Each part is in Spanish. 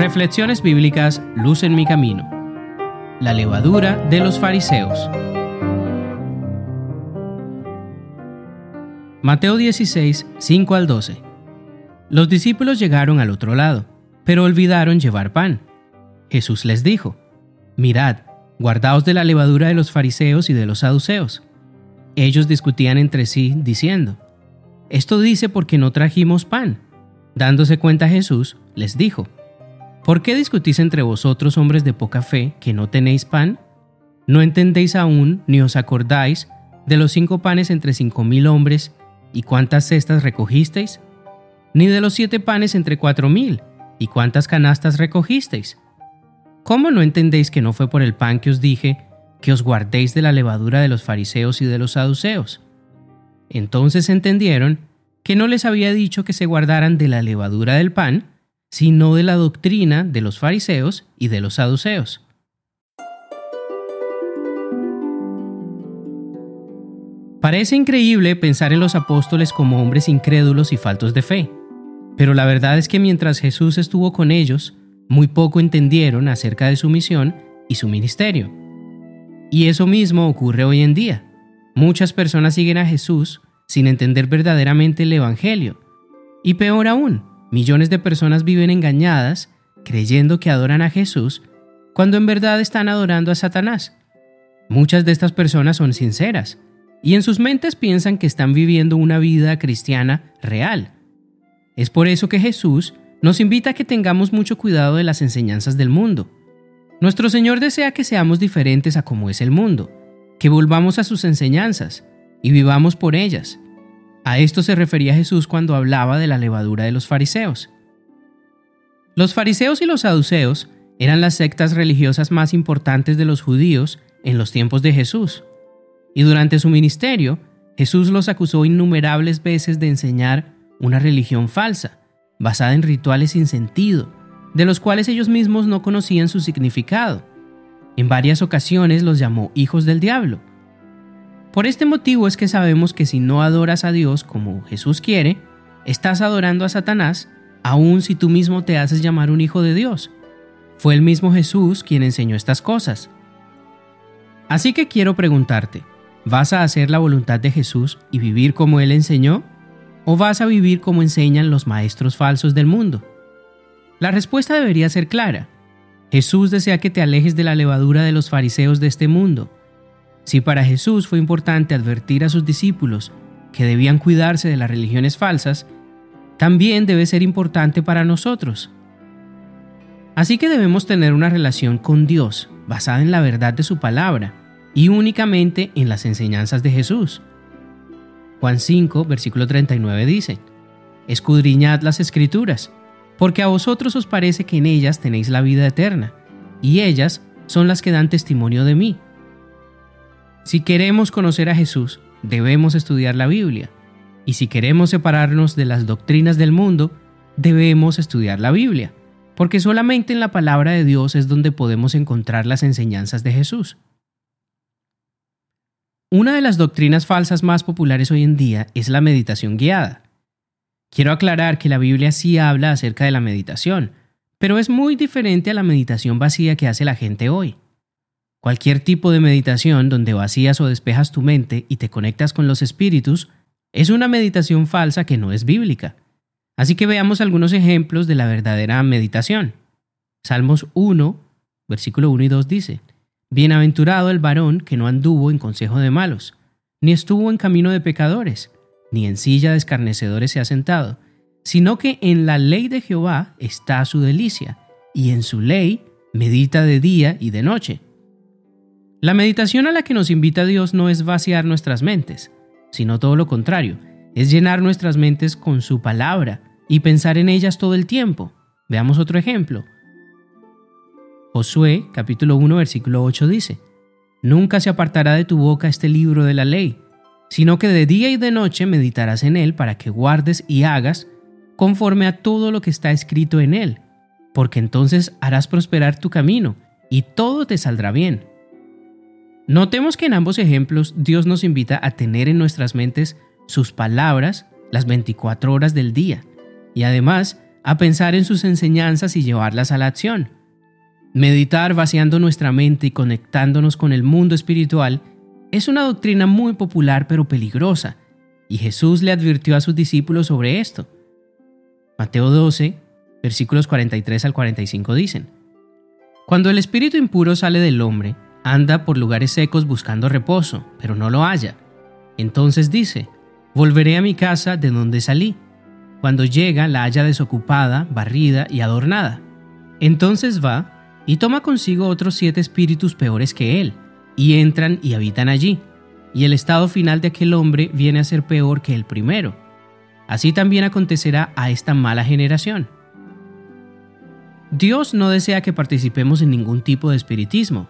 Reflexiones bíblicas Luz en mi camino. La levadura de los fariseos. Mateo 16, 5 al 12. Los discípulos llegaron al otro lado, pero olvidaron llevar pan. Jesús les dijo, Mirad, guardaos de la levadura de los fariseos y de los saduceos. Ellos discutían entre sí, diciendo, Esto dice porque no trajimos pan. Dándose cuenta Jesús, les dijo, ¿Por qué discutís entre vosotros, hombres de poca fe, que no tenéis pan? ¿No entendéis aún, ni os acordáis, de los cinco panes entre cinco mil hombres, y cuántas cestas recogisteis? ¿Ni de los siete panes entre cuatro mil, y cuántas canastas recogisteis? ¿Cómo no entendéis que no fue por el pan que os dije, que os guardéis de la levadura de los fariseos y de los saduceos? Entonces entendieron que no les había dicho que se guardaran de la levadura del pan, sino de la doctrina de los fariseos y de los saduceos. Parece increíble pensar en los apóstoles como hombres incrédulos y faltos de fe, pero la verdad es que mientras Jesús estuvo con ellos, muy poco entendieron acerca de su misión y su ministerio. Y eso mismo ocurre hoy en día. Muchas personas siguen a Jesús sin entender verdaderamente el Evangelio. Y peor aún, Millones de personas viven engañadas creyendo que adoran a Jesús cuando en verdad están adorando a Satanás. Muchas de estas personas son sinceras y en sus mentes piensan que están viviendo una vida cristiana real. Es por eso que Jesús nos invita a que tengamos mucho cuidado de las enseñanzas del mundo. Nuestro Señor desea que seamos diferentes a como es el mundo, que volvamos a sus enseñanzas y vivamos por ellas. A esto se refería Jesús cuando hablaba de la levadura de los fariseos. Los fariseos y los saduceos eran las sectas religiosas más importantes de los judíos en los tiempos de Jesús. Y durante su ministerio, Jesús los acusó innumerables veces de enseñar una religión falsa, basada en rituales sin sentido, de los cuales ellos mismos no conocían su significado. En varias ocasiones los llamó hijos del diablo, por este motivo es que sabemos que si no adoras a Dios como Jesús quiere, estás adorando a Satanás, aun si tú mismo te haces llamar un hijo de Dios. Fue el mismo Jesús quien enseñó estas cosas. Así que quiero preguntarte, ¿vas a hacer la voluntad de Jesús y vivir como Él enseñó? ¿O vas a vivir como enseñan los maestros falsos del mundo? La respuesta debería ser clara. Jesús desea que te alejes de la levadura de los fariseos de este mundo si para Jesús fue importante advertir a sus discípulos que debían cuidarse de las religiones falsas, también debe ser importante para nosotros. Así que debemos tener una relación con Dios basada en la verdad de su palabra y únicamente en las enseñanzas de Jesús. Juan 5, versículo 39 dice, Escudriñad las escrituras, porque a vosotros os parece que en ellas tenéis la vida eterna, y ellas son las que dan testimonio de mí. Si queremos conocer a Jesús, debemos estudiar la Biblia. Y si queremos separarnos de las doctrinas del mundo, debemos estudiar la Biblia, porque solamente en la palabra de Dios es donde podemos encontrar las enseñanzas de Jesús. Una de las doctrinas falsas más populares hoy en día es la meditación guiada. Quiero aclarar que la Biblia sí habla acerca de la meditación, pero es muy diferente a la meditación vacía que hace la gente hoy. Cualquier tipo de meditación donde vacías o despejas tu mente y te conectas con los espíritus es una meditación falsa que no es bíblica. Así que veamos algunos ejemplos de la verdadera meditación. Salmos 1, versículo 1 y 2 dice, Bienaventurado el varón que no anduvo en consejo de malos, ni estuvo en camino de pecadores, ni en silla de escarnecedores se ha sentado, sino que en la ley de Jehová está su delicia, y en su ley medita de día y de noche la meditación a la que nos invita Dios no es vaciar nuestras mentes, sino todo lo contrario, es llenar nuestras mentes con su palabra y pensar en ellas todo el tiempo. Veamos otro ejemplo. Josué capítulo 1 versículo 8 dice, Nunca se apartará de tu boca este libro de la ley, sino que de día y de noche meditarás en él para que guardes y hagas conforme a todo lo que está escrito en él, porque entonces harás prosperar tu camino y todo te saldrá bien. Notemos que en ambos ejemplos Dios nos invita a tener en nuestras mentes sus palabras las 24 horas del día, y además a pensar en sus enseñanzas y llevarlas a la acción. Meditar vaciando nuestra mente y conectándonos con el mundo espiritual es una doctrina muy popular pero peligrosa, y Jesús le advirtió a sus discípulos sobre esto. Mateo 12, versículos 43 al 45 dicen, Cuando el espíritu impuro sale del hombre, anda por lugares secos buscando reposo, pero no lo halla. Entonces dice, Volveré a mi casa de donde salí. Cuando llega, la halla desocupada, barrida y adornada. Entonces va y toma consigo otros siete espíritus peores que él, y entran y habitan allí. Y el estado final de aquel hombre viene a ser peor que el primero. Así también acontecerá a esta mala generación. Dios no desea que participemos en ningún tipo de espiritismo,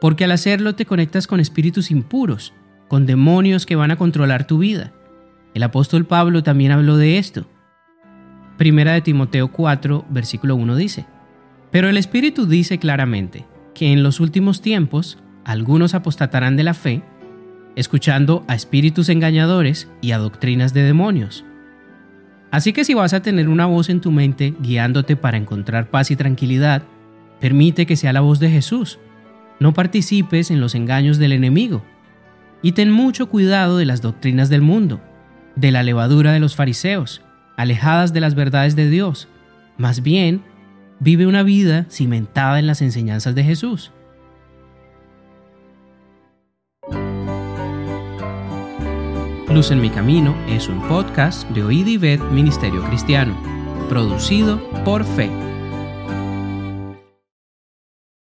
porque al hacerlo te conectas con espíritus impuros, con demonios que van a controlar tu vida. El apóstol Pablo también habló de esto. Primera de Timoteo 4, versículo 1 dice, Pero el Espíritu dice claramente que en los últimos tiempos algunos apostatarán de la fe, escuchando a espíritus engañadores y a doctrinas de demonios. Así que si vas a tener una voz en tu mente guiándote para encontrar paz y tranquilidad, permite que sea la voz de Jesús. No participes en los engaños del enemigo. Y ten mucho cuidado de las doctrinas del mundo, de la levadura de los fariseos, alejadas de las verdades de Dios. Más bien, vive una vida cimentada en las enseñanzas de Jesús. Luz en mi camino es un podcast de Oíd y Ministerio Cristiano, producido por Fe.